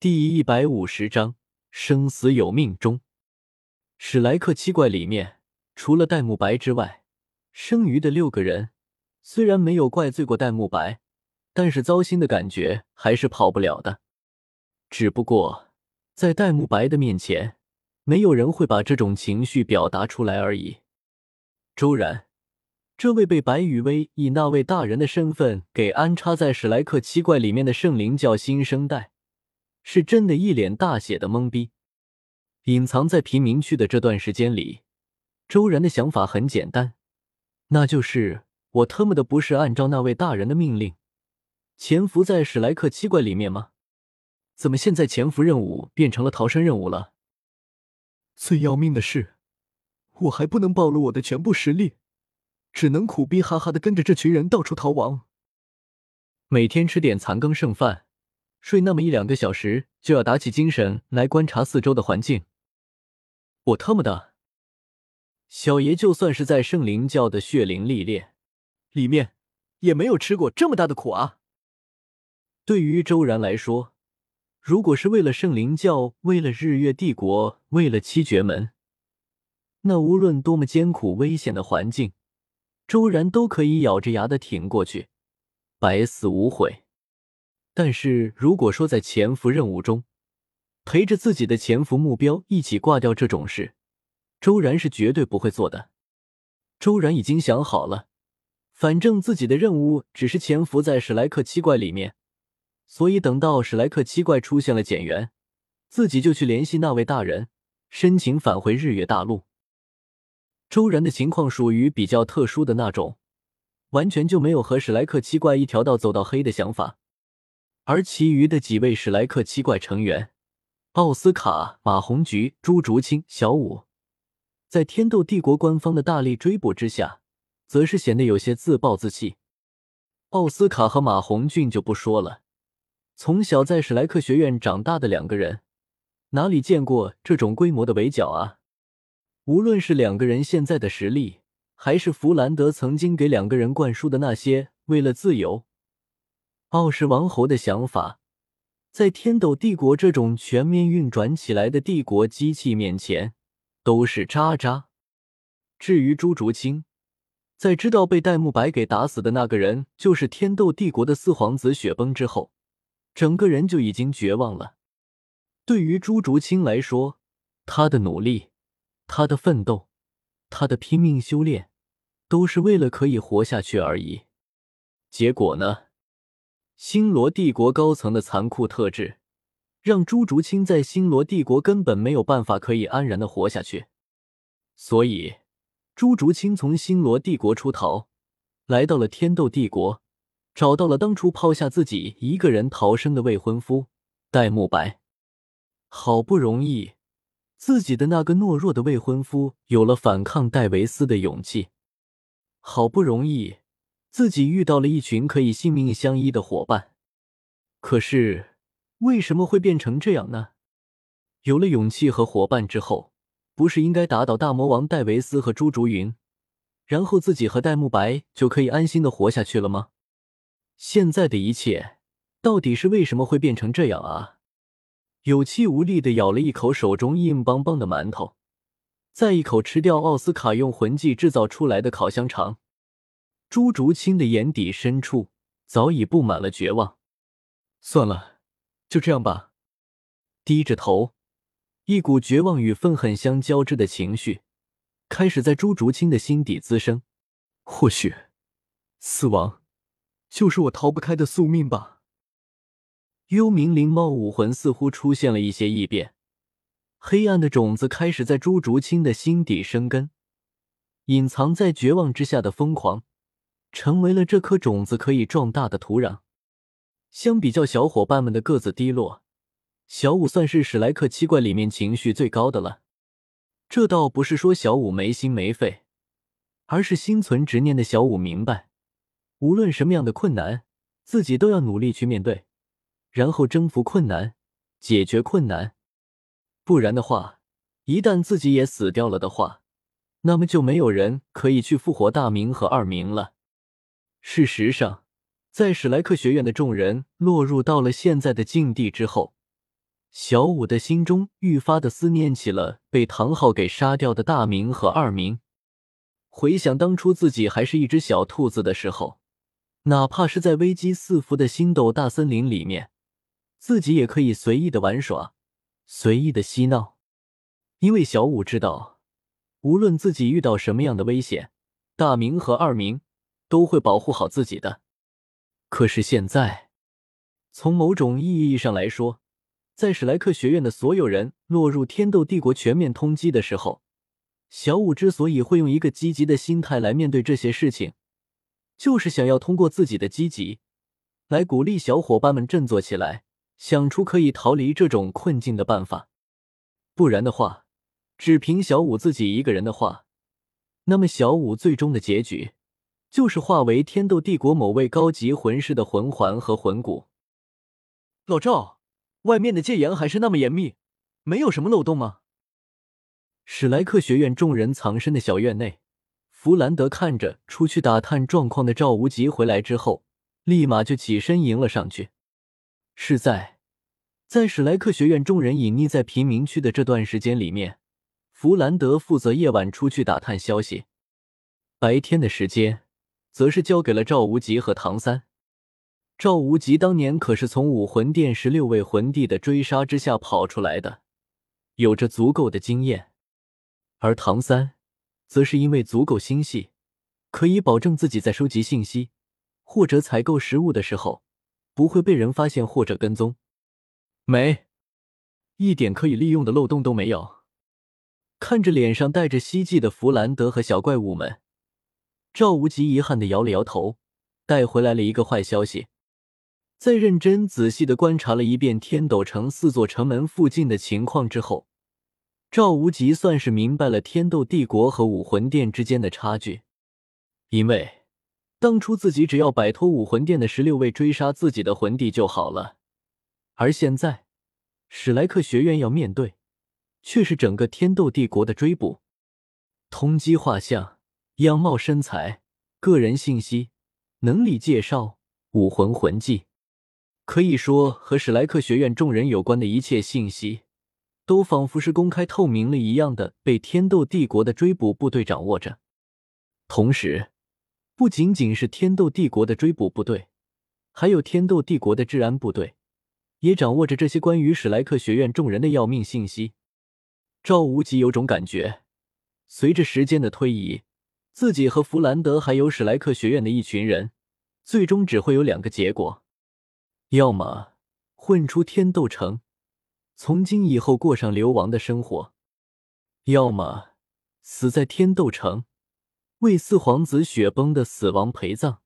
第一百五十章生死有命中。史莱克七怪里面，除了戴沐白之外，剩余的六个人虽然没有怪罪过戴沐白，但是糟心的感觉还是跑不了的。只不过在戴沐白的面前，没有人会把这种情绪表达出来而已。周然，这位被白羽薇以那位大人的身份给安插在史莱克七怪里面的圣灵教新生代。是真的一脸大写的懵逼。隐藏在贫民区的这段时间里，周然的想法很简单，那就是我特么的不是按照那位大人的命令潜伏在史莱克七怪里面吗？怎么现在潜伏任务变成了逃生任务了？最要命的是，我还不能暴露我的全部实力，只能苦逼哈哈的跟着这群人到处逃亡，每天吃点残羹剩饭。睡那么一两个小时，就要打起精神来观察四周的环境。我特么的，小爷就算是在圣灵教的血灵历练里面，也没有吃过这么大的苦啊！对于周然来说，如果是为了圣灵教，为了日月帝国，为了七绝门，那无论多么艰苦危险的环境，周然都可以咬着牙的挺过去，百死无悔。但是如果说在潜伏任务中陪着自己的潜伏目标一起挂掉这种事，周然是绝对不会做的。周然已经想好了，反正自己的任务只是潜伏在史莱克七怪里面，所以等到史莱克七怪出现了减员，自己就去联系那位大人，申请返回日月大陆。周然的情况属于比较特殊的那种，完全就没有和史莱克七怪一条道走到黑的想法。而其余的几位史莱克七怪成员，奥斯卡、马红菊、朱竹清、小舞，在天斗帝国官方的大力追捕之下，则是显得有些自暴自弃。奥斯卡和马红俊就不说了，从小在史莱克学院长大的两个人，哪里见过这种规模的围剿啊？无论是两个人现在的实力，还是弗兰德曾经给两个人灌输的那些为了自由。傲世王侯的想法，在天斗帝国这种全面运转起来的帝国机器面前，都是渣渣。至于朱竹清，在知道被戴沐白给打死的那个人就是天斗帝国的四皇子雪崩之后，整个人就已经绝望了。对于朱竹清来说，他的努力、他的奋斗、他的拼命修炼，都是为了可以活下去而已。结果呢？星罗帝国高层的残酷特质，让朱竹清在星罗帝国根本没有办法可以安然的活下去。所以，朱竹清从星罗帝国出逃，来到了天斗帝国，找到了当初抛下自己一个人逃生的未婚夫戴沐白。好不容易，自己的那个懦弱的未婚夫有了反抗戴维斯的勇气。好不容易。自己遇到了一群可以性命相依的伙伴，可是为什么会变成这样呢？有了勇气和伙伴之后，不是应该打倒大魔王戴维斯和朱竹云，然后自己和戴沐白就可以安心的活下去了吗？现在的一切到底是为什么会变成这样啊？有气无力的咬了一口手中硬邦邦的馒头，再一口吃掉奥斯卡用魂技制造出来的烤香肠。朱竹清的眼底深处早已布满了绝望。算了，就这样吧。低着头，一股绝望与愤恨相交织的情绪开始在朱竹清的心底滋生。或许，死亡就是我逃不开的宿命吧。幽冥灵猫武魂似乎出现了一些异变，黑暗的种子开始在朱竹清的心底生根，隐藏在绝望之下的疯狂。成为了这颗种子可以壮大的土壤。相比较小伙伴们的个子低落，小五算是史莱克七怪里面情绪最高的了。这倒不是说小五没心没肺，而是心存执念的小五明白，无论什么样的困难，自己都要努力去面对，然后征服困难，解决困难。不然的话，一旦自己也死掉了的话，那么就没有人可以去复活大明和二明了。事实上，在史莱克学院的众人落入到了现在的境地之后，小五的心中愈发的思念起了被唐昊给杀掉的大明和二明。回想当初自己还是一只小兔子的时候，哪怕是在危机四伏的星斗大森林里面，自己也可以随意的玩耍，随意的嬉闹，因为小五知道，无论自己遇到什么样的危险，大明和二明都会保护好自己的。可是现在，从某种意义上来说，在史莱克学院的所有人落入天斗帝国全面通缉的时候，小五之所以会用一个积极的心态来面对这些事情，就是想要通过自己的积极，来鼓励小伙伴们振作起来，想出可以逃离这种困境的办法。不然的话，只凭小五自己一个人的话，那么小五最终的结局，就是化为天斗帝国某位高级魂师的魂环和魂骨。老赵。外面的戒严还是那么严密，没有什么漏洞吗？史莱克学院众人藏身的小院内，弗兰德看着出去打探状况的赵无极回来之后，立马就起身迎了上去。是在在史莱克学院众人隐匿在贫民区的这段时间里面，弗兰德负责夜晚出去打探消息，白天的时间则是交给了赵无极和唐三。赵无极当年可是从武魂殿十六位魂帝的追杀之下跑出来的，有着足够的经验；而唐三，则是因为足够心细，可以保证自己在收集信息或者采购食物的时候，不会被人发现或者跟踪。没，一点可以利用的漏洞都没有。看着脸上带着希冀的弗兰德和小怪物们，赵无极遗憾的摇了摇头，带回来了一个坏消息。在认真仔细的观察了一遍天斗城四座城门附近的情况之后，赵无极算是明白了天斗帝国和武魂殿之间的差距。因为当初自己只要摆脱武魂殿的十六位追杀自己的魂帝就好了，而现在史莱克学院要面对，却是整个天斗帝国的追捕、通缉画像、样貌、身材、个人信息、能力介绍、武魂魂技。可以说，和史莱克学院众人有关的一切信息，都仿佛是公开透明了一样的，被天斗帝国的追捕部队掌握着。同时，不仅仅是天斗帝国的追捕部队，还有天斗帝国的治安部队，也掌握着这些关于史莱克学院众人的要命信息。赵无极有种感觉，随着时间的推移，自己和弗兰德还有史莱克学院的一群人，最终只会有两个结果。要么混出天斗城，从今以后过上流亡的生活；要么死在天斗城，为四皇子雪崩的死亡陪葬。